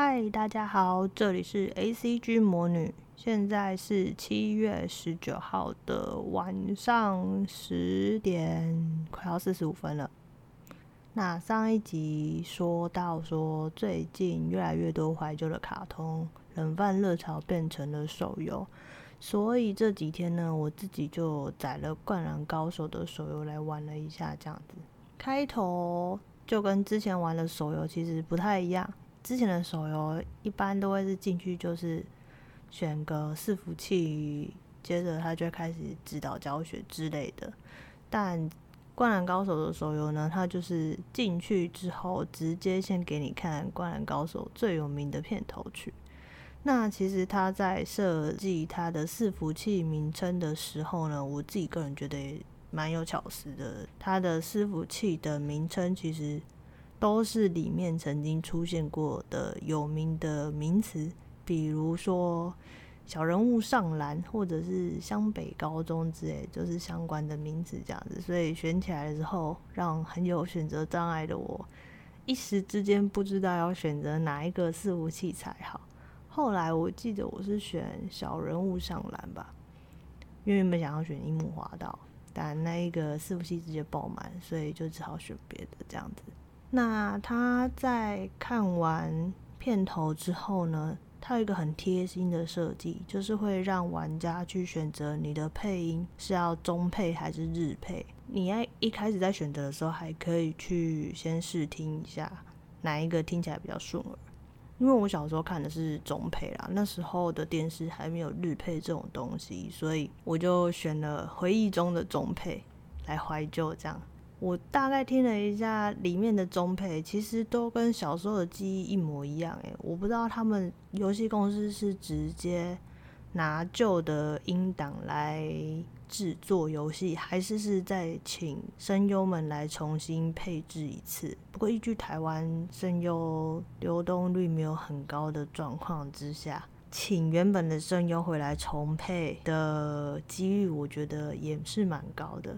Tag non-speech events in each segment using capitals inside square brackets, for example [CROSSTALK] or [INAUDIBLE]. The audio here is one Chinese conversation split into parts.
嗨，大家好，这里是 ACG 魔女，现在是七月十九号的晚上十点，快要四十五分了。那上一集说到说，最近越来越多怀旧的卡通冷饭热潮变成了手游，所以这几天呢，我自己就载了《灌篮高手》的手游来玩了一下，这样子。开头就跟之前玩的手游其实不太一样。之前的手游一般都会是进去就是选个伺服器，接着他就开始指导教学之类的。但《灌篮高手》的手游呢，它就是进去之后直接先给你看《灌篮高手》最有名的片头曲。那其实他在设计他的伺服器名称的时候呢，我自己个人觉得也蛮有巧思的。他的伺服器的名称其实。都是里面曾经出现过的有名的名词，比如说小人物上篮，或者是湘北高中之类，就是相关的名词这样子。所以选起来的时候，让很有选择障碍的我一时之间不知道要选择哪一个伺服器才好。后来我记得我是选小人物上篮吧，因为原本想要选樱木花道，但那一个伺服器直接爆满，所以就只好选别的这样子。那他在看完片头之后呢，他有一个很贴心的设计，就是会让玩家去选择你的配音是要中配还是日配。你在一开始在选择的时候，还可以去先试听一下哪一个听起来比较顺耳。因为我小时候看的是中配啦，那时候的电视还没有日配这种东西，所以我就选了回忆中的中配来怀旧这样。我大概听了一下里面的中配，其实都跟小时候的记忆一模一样。诶，我不知道他们游戏公司是直接拿旧的音档来制作游戏，还是是在请声优们来重新配置一次。不过依据台湾声优流动率没有很高的状况之下，请原本的声优回来重配的几率，我觉得也是蛮高的。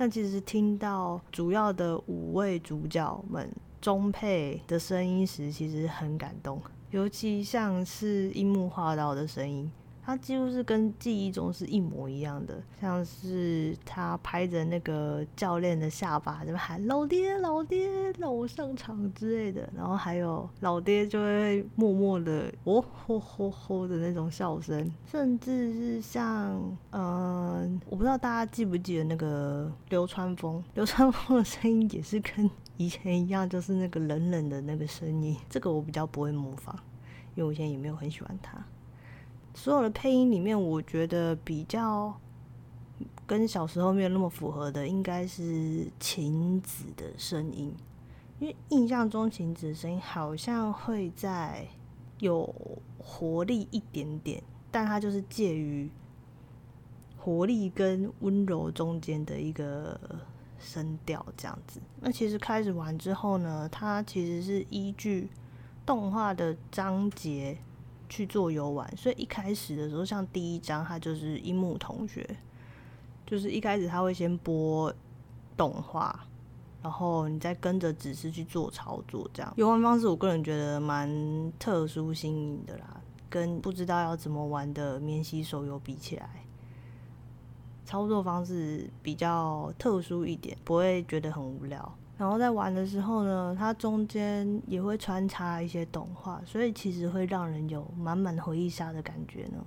但其实听到主要的五位主角们中配的声音时，其实很感动，尤其像是樱木花道的声音。他几乎是跟记忆中是一模一样的，像是他拍着那个教练的下巴，这边喊老爹老爹让我上场之类的，然后还有老爹就会默默的哦吼吼吼的那种笑声，甚至是像嗯、我不知道大家记不记得那个流川枫，流川枫的声音也是跟以前一样，就是那个冷冷的那个声音，这个我比较不会模仿，因为我以前也没有很喜欢他。所有的配音里面，我觉得比较跟小时候没有那么符合的，应该是晴子的声音。因为印象中晴子的声音好像会在有活力一点点，但它就是介于活力跟温柔中间的一个声调这样子。那其实开始玩之后呢，它其实是依据动画的章节。去做游玩，所以一开始的时候，像第一章，它就是樱木同学，就是一开始他会先播动画，然后你再跟着指示去做操作，这样游玩方式，我个人觉得蛮特殊新颖的啦，跟不知道要怎么玩的免洗手游比起来，操作方式比较特殊一点，不会觉得很无聊。然后在玩的时候呢，它中间也会穿插一些动画，所以其实会让人有满满回忆杀的感觉呢。《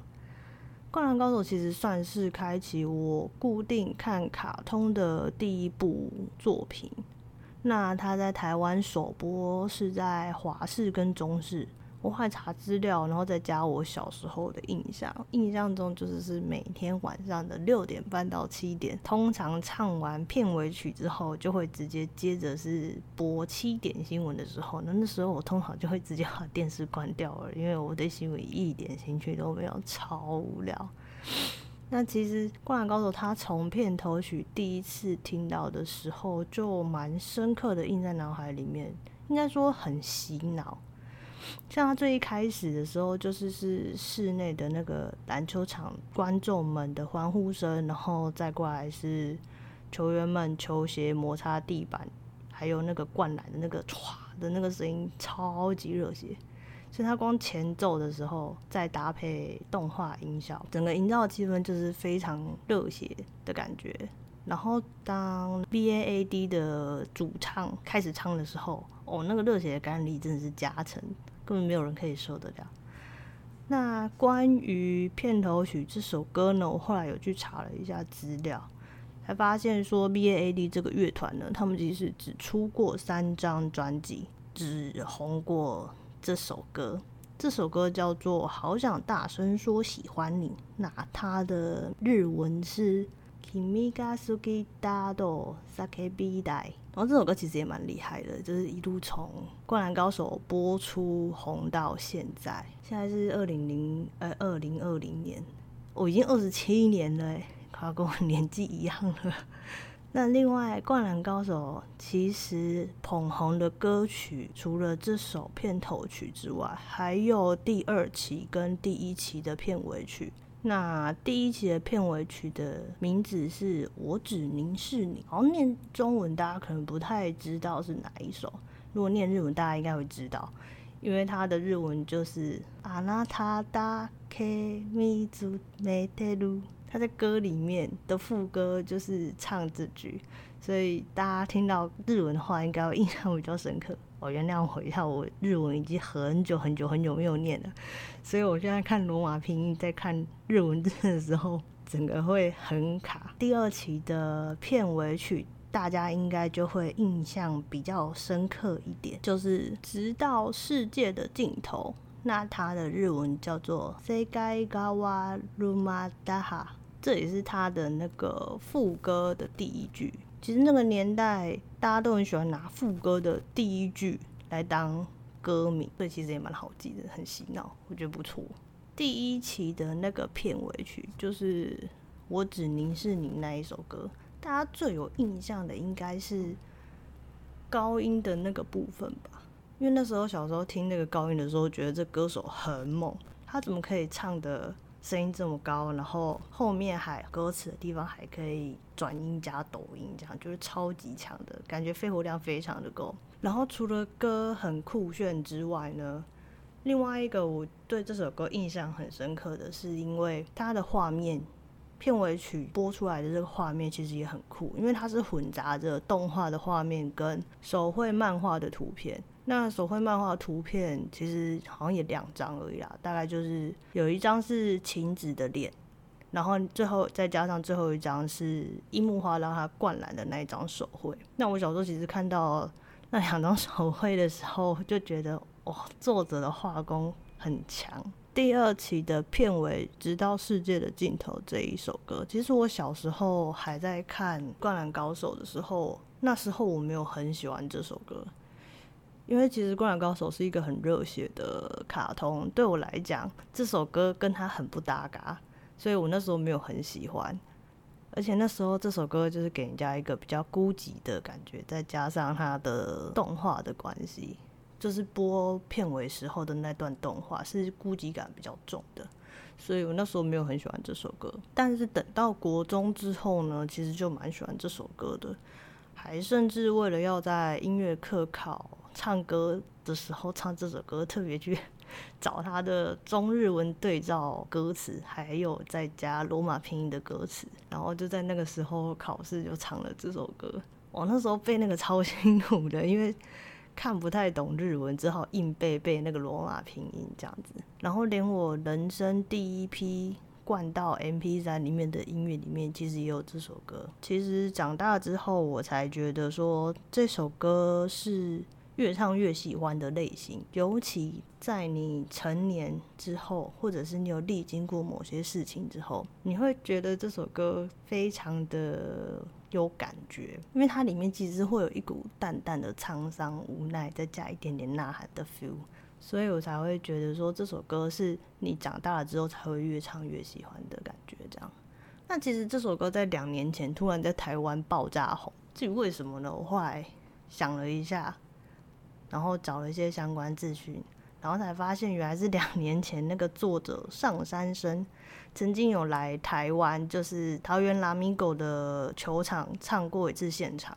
灌篮高手》其实算是开启我固定看卡通的第一部作品。那它在台湾首播是在华视跟中视。我会查资料，然后再加我小时候的印象。印象中就是是每天晚上的六点半到七点，通常唱完片尾曲之后，就会直接接着是播七点新闻的时候。那那时候我通常就会直接把电视关掉了，因为我对新闻一点兴趣都没有，超无聊。那其实《灌篮高手》他从片头曲第一次听到的时候，就蛮深刻的印在脑海里面，应该说很洗脑。像他最一开始的时候，就是是室内的那个篮球场观众们的欢呼声，然后再过来是球员们球鞋摩擦地板，还有那个灌篮的那个唰的那个声音，超级热血。所以他光前奏的时候再搭配动画音效，整个营造的气氛就是非常热血的感觉。然后当 B A A D 的主唱开始唱的时候，哦，那个热血的感染力真的是加成，根本没有人可以受得了。那关于片头曲这首歌呢，我后来有去查了一下资料，才发现说 B A A D 这个乐团呢，他们其实只出过三张专辑，只红过这首歌。这首歌叫做《好想大声说喜欢你》，那它的日文是。Kimi ga suki da do sakebi dai，然后这首歌其实也蛮厉害的，就是一路从《灌篮高手》播出红到现在，现在是二零零呃二零二零年，我已经二十七年了，快要跟我年纪一样了。那另外，《灌篮高手》其实捧红的歌曲，除了这首片头曲之外，还有第二期跟第一期的片尾曲。那第一期的片尾曲的名字是我只凝视你，好像念中文大家可能不太知道是哪一首，如果念日文大家应该会知道，因为它的日文就是あなただけ见つめてる，它在歌里面的副歌就是唱这句，所以大家听到日文的话应该会印象比较深刻。 我原谅我一下，我日文已经很久很久很久没有念了，所以我现在看罗马拼音，在看日文字的时候，整个会很卡。第二期的片尾曲，大家应该就会印象比较深刻一点，就是直到世界的尽头。那它的日文叫做 Sekai ga wa rumadaha，这也是它的那个副歌的第一句。其实那个年代，大家都很喜欢拿副歌的第一句来当歌名，所以其实也蛮好记的，很洗脑，我觉得不错。第一期的那个片尾曲就是《我只凝视你》那一首歌，大家最有印象的应该是高音的那个部分吧？因为那时候小时候听那个高音的时候，觉得这歌手很猛，他怎么可以唱的？声音这么高，然后后面还歌词的地方还可以转音加抖音，这样就是超级强的感觉，肺活量非常的够。然后除了歌很酷炫之外呢，另外一个我对这首歌印象很深刻的是，因为它的画面，片尾曲播出来的这个画面其实也很酷，因为它是混杂着动画的画面跟手绘漫画的图片。那手绘漫画图片其实好像也两张而已啦，大概就是有一张是晴子的脸，然后最后再加上最后一张是樱木花道他灌篮的那一张手绘。那我小时候其实看到那两张手绘的时候，就觉得哇，作者的画工很强。第二期的片尾《直到世界的尽头》这一首歌，其实我小时候还在看《灌篮高手》的时候，那时候我没有很喜欢这首歌。因为其实《灌篮高手》是一个很热血的卡通，对我来讲，这首歌跟它很不搭嘎，所以我那时候没有很喜欢。而且那时候这首歌就是给人家一个比较孤寂的感觉，再加上它的动画的关系，就是播片尾时候的那段动画是孤寂感比较重的，所以我那时候没有很喜欢这首歌。但是等到国中之后呢，其实就蛮喜欢这首歌的，还甚至为了要在音乐课考。唱歌的时候唱这首歌，特别去 [LAUGHS] 找他的中日文对照歌词，还有再加罗马拼音的歌词，然后就在那个时候考试就唱了这首歌。我那时候背那个超辛苦的，因为看不太懂日文，只好硬背背那个罗马拼音这样子。然后连我人生第一批灌到 MP3 里面的音乐里面，其实也有这首歌。其实长大之后，我才觉得说这首歌是。越唱越喜欢的类型，尤其在你成年之后，或者是你有历经过某些事情之后，你会觉得这首歌非常的有感觉，因为它里面其实会有一股淡淡的沧桑、无奈，再加一点点呐喊的 feel，所以我才会觉得说这首歌是你长大了之后才会越唱越喜欢的感觉。这样，那其实这首歌在两年前突然在台湾爆炸红，至于为什么呢？我后来想了一下。然后找了一些相关资讯，然后才发现原来是两年前那个作者上山升曾经有来台湾，就是桃园拉米狗的球场唱过一次现场，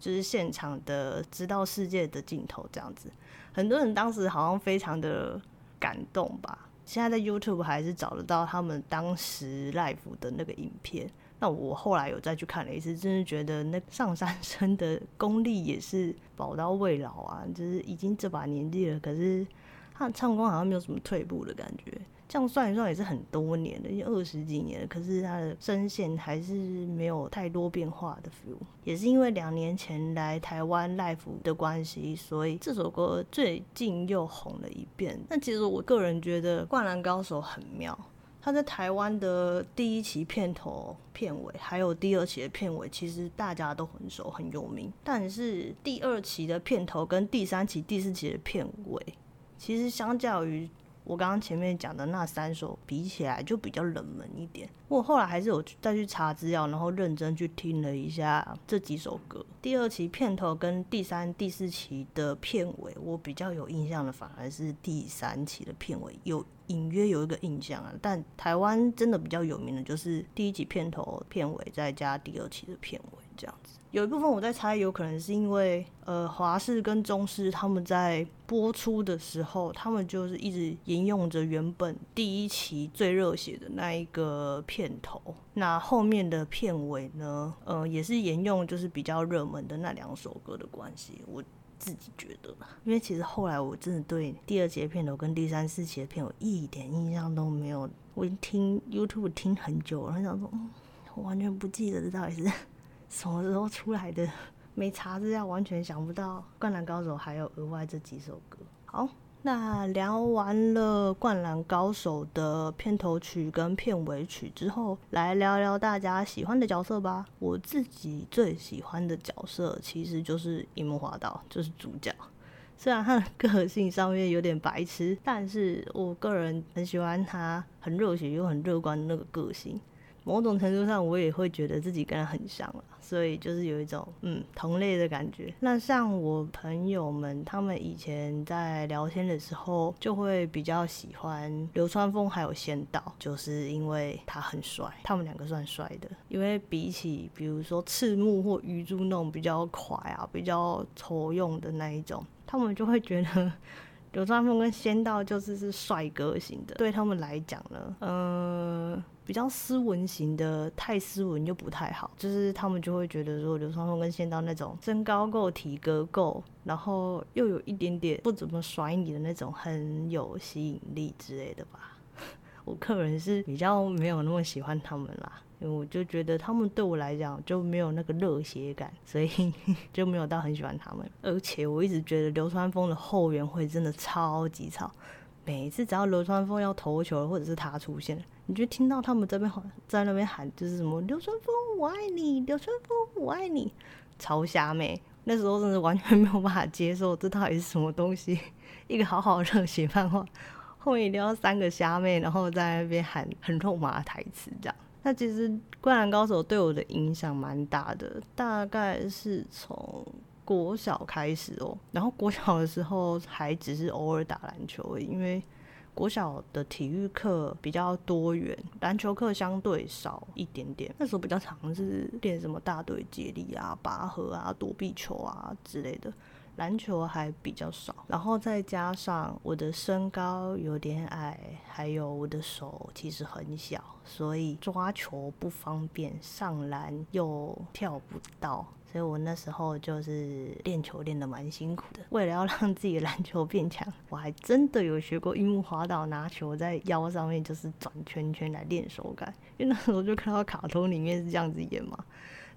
就是现场的知道世界的尽头这样子。很多人当时好像非常的感动吧。现在在 YouTube 还是找得到他们当时 live 的那个影片。那我后来有再去看了一次，真是觉得那上山升的功力也是宝刀未老啊，就是已经这把年纪了，可是他唱功好像没有什么退步的感觉。这样算一算也是很多年了，已经二十几年了。可是他的声线还是没有太多变化的 feel。也是因为两年前来台湾 live 的关系，所以这首歌最近又红了一遍。那其实我个人觉得《灌篮高手》很妙，他在台湾的第一期片头、片尾，还有第二期的片尾，其实大家都很熟、很有名。但是第二期的片头跟第三期、第四期的片尾，其实相较于我刚刚前面讲的那三首比起来就比较冷门一点。我后来还是有再去查资料，然后认真去听了一下这几首歌。第二期片头跟第三、第四期的片尾，我比较有印象的反而是第三期的片尾，有隐约有一个印象啊。但台湾真的比较有名的就是第一期片头、片尾，再加第二期的片尾这样子。有一部分我在猜，有可能是因为呃华视跟中视他们在播出的时候，他们就是一直沿用着原本第一期最热血的那一个片头，那后面的片尾呢，呃也是沿用就是比较热门的那两首歌的关系，我自己觉得，因为其实后来我真的对第二节片头跟第三四期的片尾一点印象都没有，我已经听 YouTube 听很久了，然后想说，我完全不记得这到底是。什么时候出来的？[LAUGHS] 没查资料，完全想不到。《灌篮高手》还有额外这几首歌。好，那聊完了《灌篮高手》的片头曲跟片尾曲之后，来聊聊大家喜欢的角色吧。我自己最喜欢的角色其实就是樱木花道，就是主角。虽然他的个性上面有点白痴，但是我个人很喜欢他很热血又很乐观的那个个性。某种程度上，我也会觉得自己跟他很像了，所以就是有一种嗯同类的感觉。那像我朋友们，他们以前在聊天的时候，就会比较喜欢流川枫还有仙道，就是因为他很帅，他们两个算帅的。因为比起比如说赤木或鱼珠那种比较快啊、比较丑用的那一种，他们就会觉得。流川枫跟仙道就是是帅哥型的，对他们来讲呢，嗯、呃，比较斯文型的，太斯文又不太好，就是他们就会觉得说流川枫跟仙道那种身高够、体格够，然后又有一点点不怎么甩你的那种，很有吸引力之类的吧。[LAUGHS] 我个人是比较没有那么喜欢他们啦。因为我就觉得他们对我来讲就没有那个热血感，所以 [LAUGHS] 就没有到很喜欢他们。而且我一直觉得流川枫的后援会真的超级吵，每次只要流川枫要投球或者是他出现，你就听到他们这边在那边喊，就是什么流川枫我爱你，流川枫我爱你，超瞎妹。那时候真的完全没有办法接受，这到底是什么东西？一个好好热血漫画，后面一定要三个瞎妹，然后在那边喊很肉麻的台词这样。那其实《灌篮高手》对我的影响蛮大的，大概是从国小开始哦。然后国小的时候还只是偶尔打篮球，因为国小的体育课比较多元，篮球课相对少一点点。那时候比较常是练什么大队接力啊、拔河啊、躲避球啊之类的。篮球还比较少，然后再加上我的身高有点矮，还有我的手其实很小，所以抓球不方便，上篮又跳不到，所以我那时候就是练球练得蛮辛苦的。为了要让自己的篮球变强，我还真的有学过樱木花道拿球在腰上面就是转圈圈来练手感，因为那时候就看到卡通里面是这样子演嘛。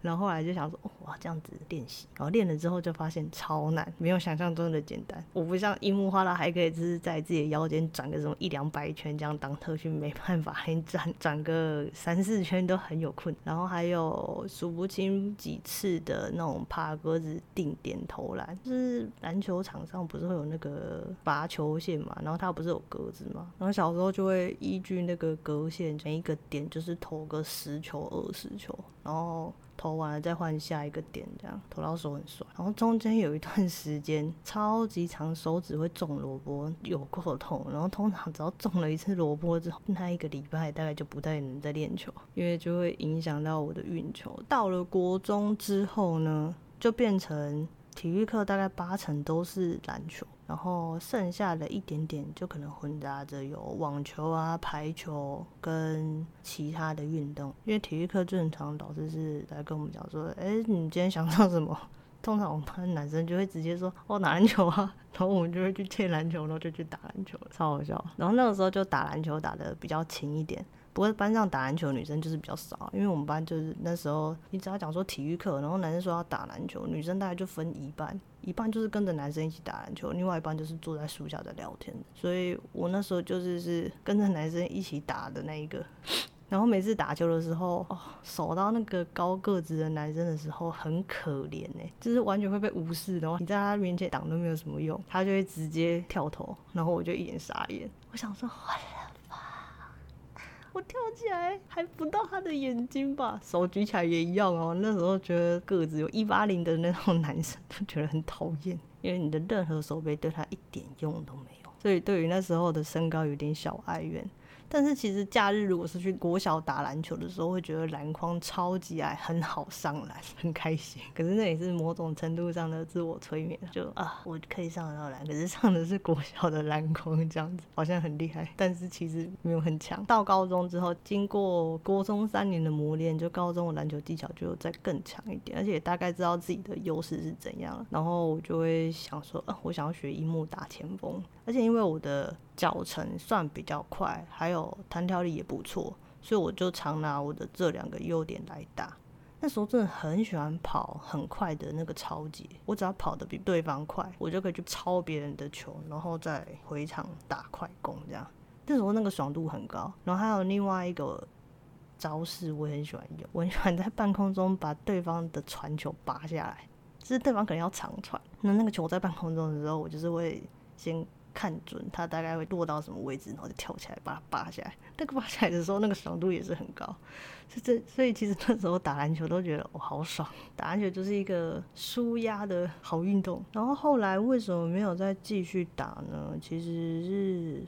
然后后来就想说，哇，这样子练习，然后练了之后就发现超难，没有想象中的简单。我不像樱木花道还可以就是在自己的腰间转个什么一两百圈这样当特训，没办法，连转转个三四圈都很有困。然后还有数不清几次的那种爬格子定点投篮，就是篮球场上不是会有那个罚球线嘛，然后它不是有格子嘛，然后小时候就会依据那个格线，每一个点就是投个十球、二十球，然后。投完了再换下一个点，这样投到手很酸。然后中间有一段时间超级长，手指会中萝卜，有够痛。然后通常只要中了一次萝卜之后，那一个礼拜大概就不太能再练球，因为就会影响到我的运球。到了国中之后呢，就变成体育课大概八成都是篮球。然后剩下的一点点就可能混杂着有网球啊、排球跟其他的运动。因为体育课正常老师是来跟我们讲说，哎，你今天想上什么？[LAUGHS] 通常我们班男生就会直接说，哦，打篮球啊，然后我们就会去借篮球，然后就去打篮球，超好笑。然后那个时候就打篮球打得比较勤一点。不过班上打篮球女生就是比较少，因为我们班就是那时候你只要讲说体育课，然后男生说要打篮球，女生大概就分一半，一半就是跟着男生一起打篮球，另外一半就是坐在树下在聊天。所以我那时候就是是跟着男生一起打的那一个。[LAUGHS] 然后每次打球的时候，哦，守到那个高个子的男生的时候很可怜哎，就是完全会被无视，然后你在他面前挡都没有什么用，他就会直接跳投，然后我就一脸傻眼。我想说，坏了，我跳起来还不到他的眼睛吧，手举起来也一样哦。那时候觉得个子有一八零的那种男生 [LAUGHS] 都觉得很讨厌，因为你的任何手背对他一点用都没有，所以对于那时候的身高有点小哀怨。但是其实假日如果是去国小打篮球的时候，会觉得篮筐超级矮，很好上篮，[LAUGHS] 很开心。可是那也是某种程度上的自我催眠，就 [LAUGHS] 啊，我可以上得到篮，可是上的是国小的篮筐，这样子好像很厉害，但是其实没有很强。到高中之后，经过国中三年的磨练，就高中的篮球技巧就再更强一点，而且大概知道自己的优势是怎样。然后我就会想说，啊，我想要学樱木打前锋，而且因为我的。脚程算比较快，还有弹跳力也不错，所以我就常拿我的这两个优点来打。那时候真的很喜欢跑很快的那个超级，我只要跑得比对方快，我就可以去抄别人的球，然后再回场打快攻这样。那时候那个爽度很高。然后还有另外一个招式，我也很喜欢用，我很喜欢在半空中把对方的传球拔下来，就是对方可能要长传，那那个球在半空中的时候，我就是会先。看准它大概会落到什么位置，然后就跳起来把它拔下来。那个拔起来的时候，那个爽度也是很高。[LAUGHS] 是这，所以其实那时候打篮球都觉得我、哦、好爽。打篮球就是一个舒压的好运动。然后后来为什么没有再继续打呢？其实是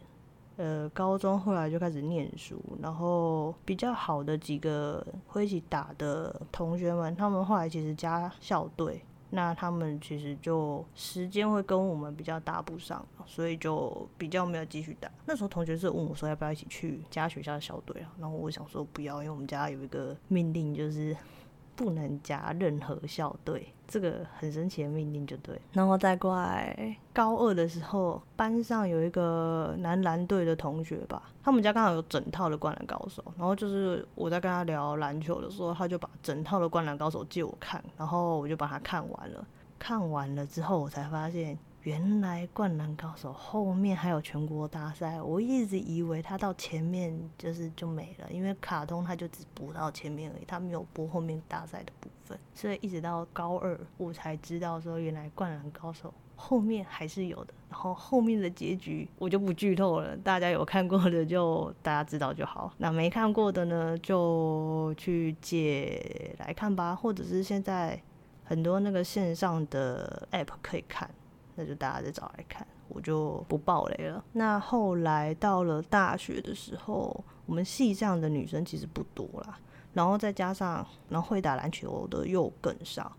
呃高中后来就开始念书，然后比较好的几个会一起打的同学们，他们后来其实加校队。那他们其实就时间会跟我们比较搭不上，所以就比较没有继续打。那时候同学是问我说要不要一起去加学校的校队啊，然后我想说不要，因为我们家有一个命令就是。不能加任何校队，这个很神奇的命令就对。然后再过来高二的时候，班上有一个男篮队的同学吧，他们家刚好有整套的灌篮高手。然后就是我在跟他聊篮球的时候，他就把整套的灌篮高手借我看，然后我就把它看完了。看完了之后，我才发现。原来灌篮高手后面还有全国大赛，我一直以为他到前面就是就没了，因为卡通他就只播到前面而已，他没有播后面大赛的部分，所以一直到高二我才知道说原来灌篮高手后面还是有的，然后后面的结局我就不剧透了，大家有看过的就大家知道就好，那没看过的呢就去借来看吧，或者是现在很多那个线上的 app 可以看。那就大家再找来看，我就不爆雷了。那后来到了大学的时候，我们系上的女生其实不多啦，然后再加上然后会打篮球的又更少，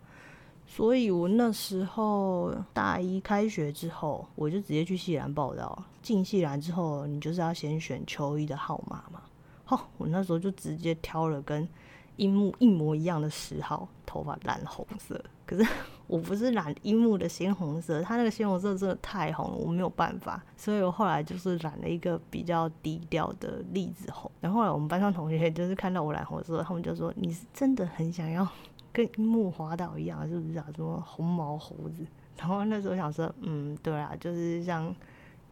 所以我那时候大一开学之后，我就直接去系篮报到。进系篮之后，你就是要先选球衣的号码嘛。好，我那时候就直接挑了跟樱木一模一样的十号，头发蓝红色。可是 [LAUGHS] 我不是染樱木的鲜红色，他那个鲜红色真的太红了，我没有办法，所以我后来就是染了一个比较低调的栗子红。然后后来我们班上同学就是看到我染红色，他们就说：“你是真的很想要跟樱木花道一样，是不是啊？什么红毛猴子？”然后那时候想说：“嗯，对啊，就是像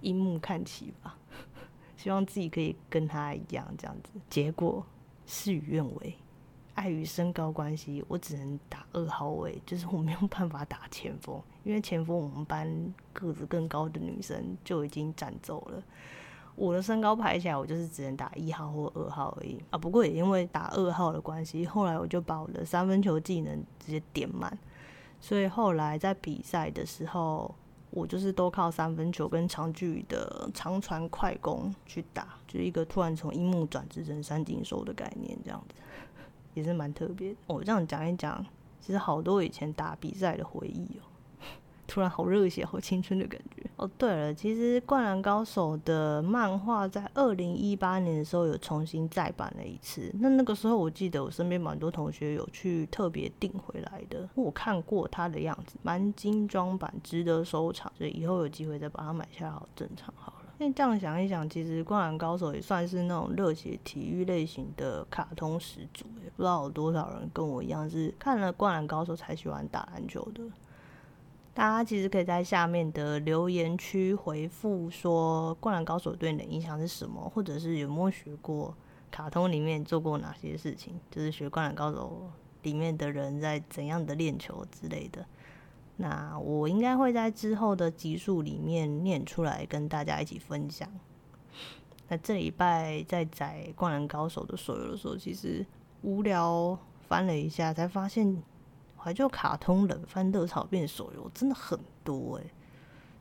樱木看齐吧，[LAUGHS] 希望自己可以跟他一样这样子。”结果事与愿违。碍于身高关系，我只能打二号位，就是我没有办法打前锋，因为前锋我们班个子更高的女生就已经占走了。我的身高排起来，我就是只能打一号或二号而已啊。不过也因为打二号的关系，后来我就把我的三分球技能直接点满，所以后来在比赛的时候，我就是都靠三分球跟长距离的长传快攻去打，就是一个突然从樱木转职成三井寿的概念这样子。也是蛮特别的。我这样讲一讲，其实好多以前打比赛的回忆哦。[LAUGHS] 突然好热血、好青春的感觉。哦，对了，其实《灌篮高手》的漫画在二零一八年的时候有重新再版了一次。那那个时候我记得我身边蛮多同学有去特别订回来的。我看过它的样子，蛮精装版，值得收藏。所以以后有机会再把它买下来，好正常好那这样想一想，其实《灌篮高手》也算是那种热血体育类型的卡通始祖。也不知道有多少人跟我一样是看了《灌篮高手》才喜欢打篮球的。大家其实可以在下面的留言区回复说《灌篮高手》对你的印象是什么，或者是有没有学过卡通里面做过哪些事情，就是学《灌篮高手》里面的人在怎样的练球之类的。那我应该会在之后的集数里面念出来跟大家一起分享。那这礼拜在载《灌篮高手》的手游的时候，其实无聊翻了一下，才发现。怀旧卡通冷饭热炒变手游真的很多诶，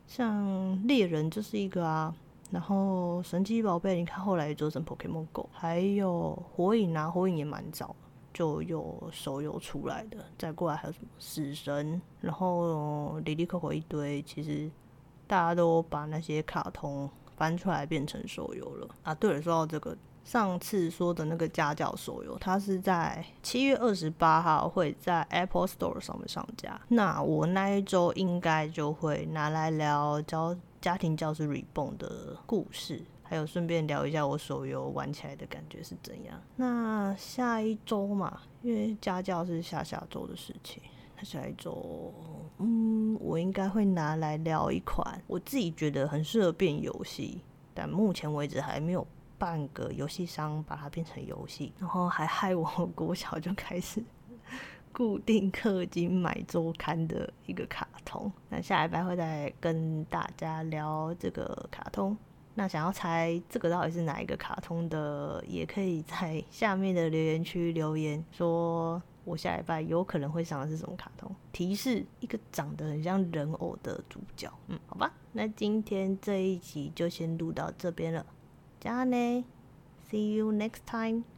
像猎人就是一个啊，然后神奇宝贝，你看后来做成 Pokemon Go，还有火影啊，火影也蛮早就有手游出来的，再过来还有什么死神，然后哩哩扣扣一堆，其实大家都把那些卡通翻出来变成手游了啊。对了，说到这个。上次说的那个家教手游，它是在七月二十八号会在 Apple Store 上面上架。那我那一周应该就会拿来聊教家庭教师 Reborn 的故事，还有顺便聊一下我手游玩起来的感觉是怎样。那下一周嘛，因为家教是下下周的事情，那下一周，嗯，我应该会拿来聊一款我自己觉得很适合变游戏，但目前为止还没有。半个游戏商把它变成游戏，然后还害我 [LAUGHS] 国小就开始 [LAUGHS] 固定氪金买周刊的一个卡通。那下礼拜会再跟大家聊这个卡通。那想要猜这个到底是哪一个卡通的，也可以在 [LAUGHS] 下面的留言区留言，说我下礼拜有可能会上的是什么卡通。提示一个长得很像人偶的主角。嗯，好吧，那今天这一集就先录到这边了。加呢，See you next time.